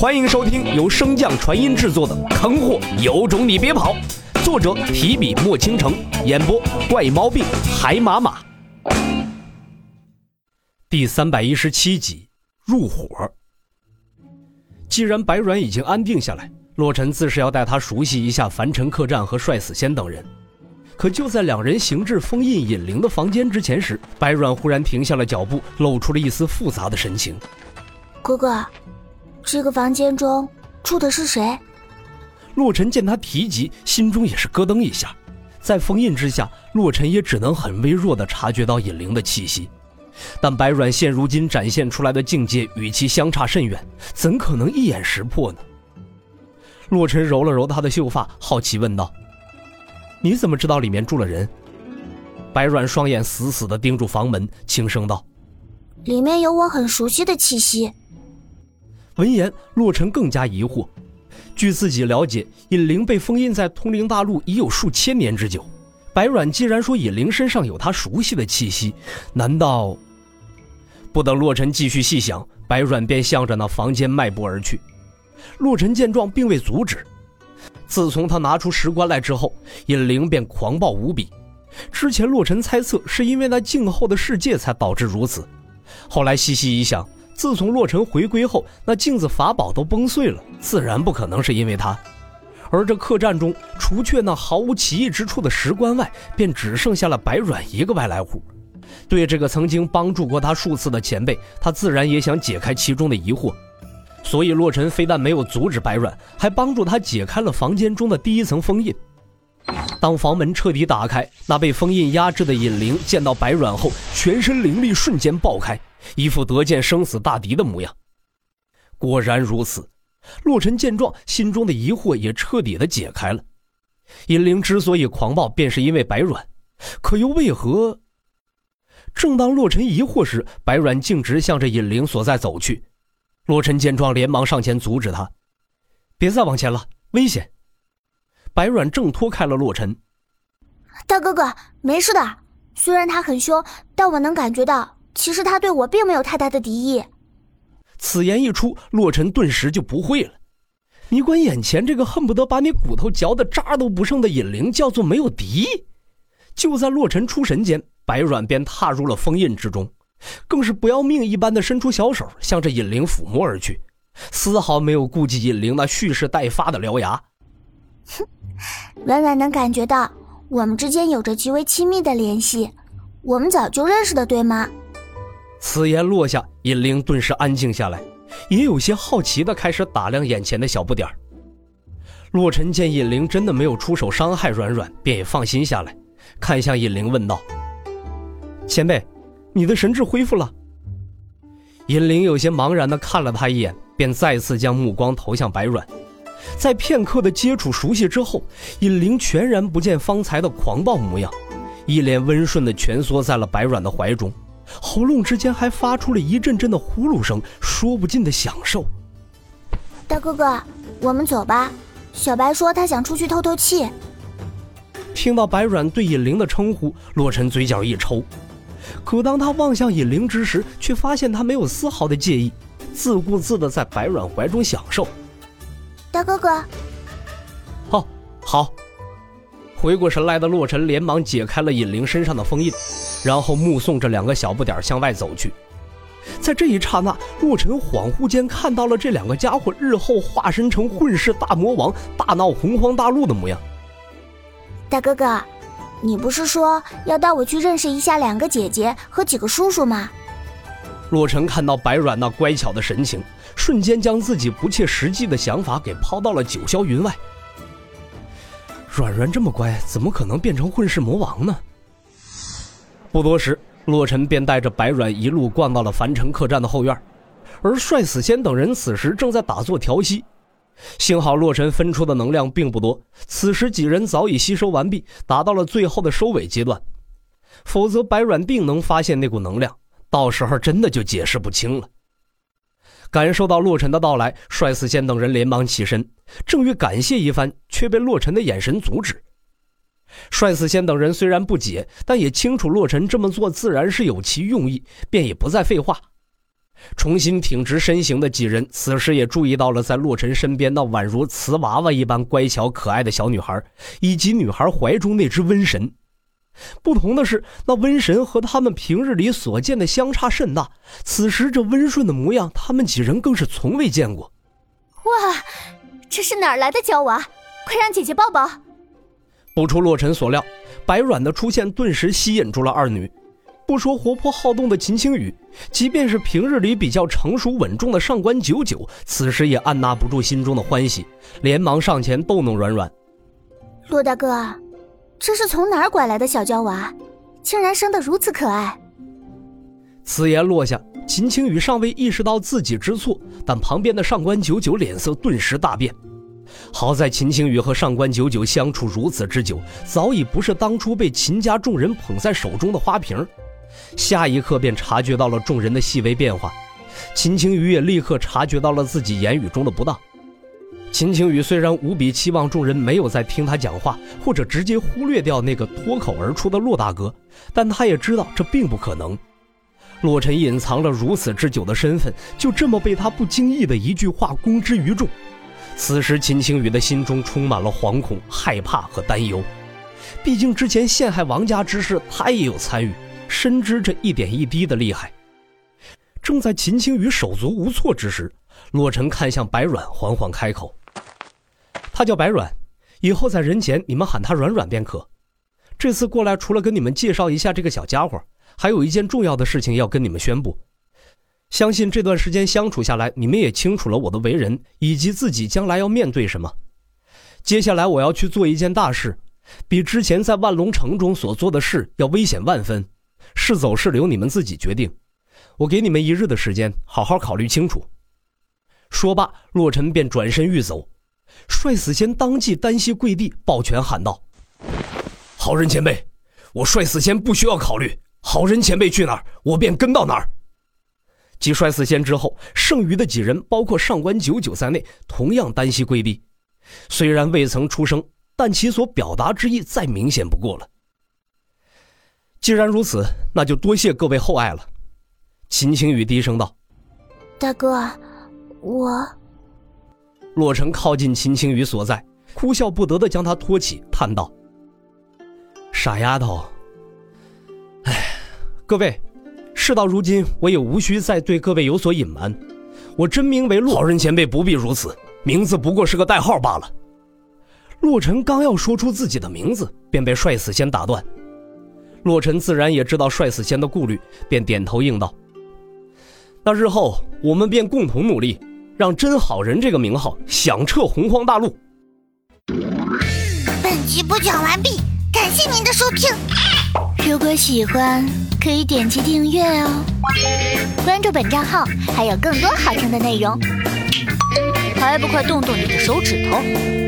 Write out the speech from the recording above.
欢迎收听由升降传音制作的《坑货有种你别跑》，作者提笔墨倾城，演播怪猫病海马马。第三百一十七集入伙。既然白软已经安定下来，洛尘自是要带他熟悉一下凡尘客栈和帅死仙等人。可就在两人行至封印引灵的房间之前时，白软忽然停下了脚步，露出了一丝复杂的神情。哥哥。这个房间中住的是谁？洛尘见他提及，心中也是咯噔一下。在封印之下，洛尘也只能很微弱的察觉到引灵的气息。但白软现如今展现出来的境界与其相差甚远，怎可能一眼识破呢？洛尘揉了揉他的秀发，好奇问道：“你怎么知道里面住了人？”白软双眼死死的盯住房门，轻声道：“里面有我很熟悉的气息。”闻言，洛尘更加疑惑。据自己了解，尹灵被封印在通灵大陆已有数千年之久。白软既然说尹灵身上有他熟悉的气息，难道……不等洛尘继续细想，白软便向着那房间迈步而去。洛尘见状，并未阻止。自从他拿出石棺来之后，尹灵便狂暴无比。之前洛尘猜测是因为那静候的世界才导致如此，后来细细一想。自从洛尘回归后，那镜子法宝都崩碎了，自然不可能是因为他。而这客栈中，除却那毫无奇异之处的石棺外，便只剩下了白软一个外来户。对这个曾经帮助过他数次的前辈，他自然也想解开其中的疑惑。所以洛尘非但没有阻止白软，还帮助他解开了房间中的第一层封印。当房门彻底打开，那被封印压制的引灵见到白软后，全身灵力瞬间爆开。一副得见生死大敌的模样，果然如此。洛尘见状，心中的疑惑也彻底的解开了。尹灵之所以狂暴，便是因为白软，可又为何？正当洛尘疑惑时，白软径直向着尹灵所在走去。洛尘见状，连忙上前阻止他：“别再往前了，危险！”白软挣脱开了洛尘：“大哥哥，没事的。虽然他很凶，但我能感觉到。”其实他对我并没有太大的敌意。此言一出，洛尘顿时就不会了。你管眼前这个恨不得把你骨头嚼得渣都不剩的尹灵叫做没有敌意？就在洛尘出神间，白软便踏入了封印之中，更是不要命一般的伸出小手，向着尹灵抚摸而去，丝毫没有顾及尹灵那蓄势待发的獠牙。哼，软软能感觉到我们之间有着极为亲密的联系，我们早就认识的，对吗？此言落下，尹灵顿时安静下来，也有些好奇的开始打量眼前的小不点儿。洛尘见尹灵真的没有出手伤害软软，便也放心下来，看向尹灵问道：“前辈，你的神智恢复了？”尹灵有些茫然的看了他一眼，便再次将目光投向白软。在片刻的接触熟悉之后，尹灵全然不见方才的狂暴模样，一脸温顺的蜷缩在了白软的怀中。喉咙之间还发出了一阵阵的呼噜声，说不尽的享受。大哥哥，我们走吧。小白说他想出去透透气。听到白软对尹玲的称呼，洛尘嘴角一抽。可当他望向尹玲之时，却发现他没有丝毫的介意，自顾自的在白软怀中享受。大哥哥，哦，好。回过神来的洛尘连忙解开了尹灵身上的封印。然后目送着两个小不点向外走去，在这一刹那，洛尘恍惚间看到了这两个家伙日后化身成混世大魔王，大闹洪荒大陆的模样。大哥哥，你不是说要带我去认识一下两个姐姐和几个叔叔吗？洛尘看到白软那乖巧的神情，瞬间将自己不切实际的想法给抛到了九霄云外。软软这么乖，怎么可能变成混世魔王呢？不多时，洛尘便带着白软一路逛到了凡尘客栈的后院，而帅死仙等人此时正在打坐调息。幸好洛尘分出的能量并不多，此时几人早已吸收完毕，达到了最后的收尾阶段。否则，白软定能发现那股能量，到时候真的就解释不清了。感受到洛尘的到来，帅死仙等人连忙起身，正欲感谢一番，却被洛尘的眼神阻止。帅死仙等人虽然不解，但也清楚洛尘这么做自然是有其用意，便也不再废话。重新挺直身形的几人，此时也注意到了在洛尘身边那宛如瓷娃娃一般乖巧可爱的小女孩，以及女孩怀中那只瘟神。不同的是，那瘟神和他们平日里所见的相差甚大。此时这温顺的模样，他们几人更是从未见过。哇，这是哪儿来的娇娃？快让姐姐抱抱！不出洛尘所料，白软的出现顿时吸引住了二女。不说活泼好动的秦青雨，即便是平日里比较成熟稳重的上官九九，此时也按捺不住心中的欢喜，连忙上前逗弄软软。洛大哥，这是从哪儿拐来的小娇娃，竟然生得如此可爱。此言落下，秦青雨尚未意识到自己之错，但旁边的上官九九脸色顿时大变。好在秦青雨和上官九九相处如此之久，早已不是当初被秦家众人捧在手中的花瓶。下一刻便察觉到了众人的细微变化，秦青雨也立刻察觉到了自己言语中的不当。秦青雨虽然无比期望众人没有再听他讲话，或者直接忽略掉那个脱口而出的骆大哥，但他也知道这并不可能。洛尘隐藏了如此之久的身份，就这么被他不经意的一句话公之于众。此时，秦青雨的心中充满了惶恐、害怕和担忧。毕竟之前陷害王家之事，他也有参与。深知这一点一滴的厉害，正在秦青雨手足无措之时，洛尘看向白软，缓缓开口：“他叫白软，以后在人前你们喊他软软便可。这次过来，除了跟你们介绍一下这个小家伙，还有一件重要的事情要跟你们宣布。相信这段时间相处下来，你们也清楚了我的为人，以及自己将来要面对什么。接下来我要去做一件大事，比之前在万龙城中所做的事要危险万分。”是走是留，你们自己决定。我给你们一日的时间，好好考虑清楚。说罢，洛尘便转身欲走。帅死仙当即单膝跪地，抱拳喊道：“好人前辈，我帅死仙不需要考虑，好人前辈去哪儿，我便跟到哪儿。”继帅死仙之后，剩余的几人，包括上官九九在内，同样单膝跪地。虽然未曾出声，但其所表达之意再明显不过了。既然如此，那就多谢各位厚爱了。”秦青雨低声道。“大哥，我……”洛尘靠近秦青雨所在，哭笑不得的将她托起，叹道：“傻丫头，哎，各位，事到如今，我也无需再对各位有所隐瞒。我真名为洛人前辈，不必如此，名字不过是个代号罢了。”洛尘刚要说出自己的名字，便被帅死仙打断。洛尘自然也知道帅死仙的顾虑，便点头应道：“那日后我们便共同努力，让真好人这个名号响彻洪荒大陆。”本集播讲完毕，感谢您的收听。如果喜欢，可以点击订阅哦，关注本账号还有更多好听的内容。还不快动动你的手指头！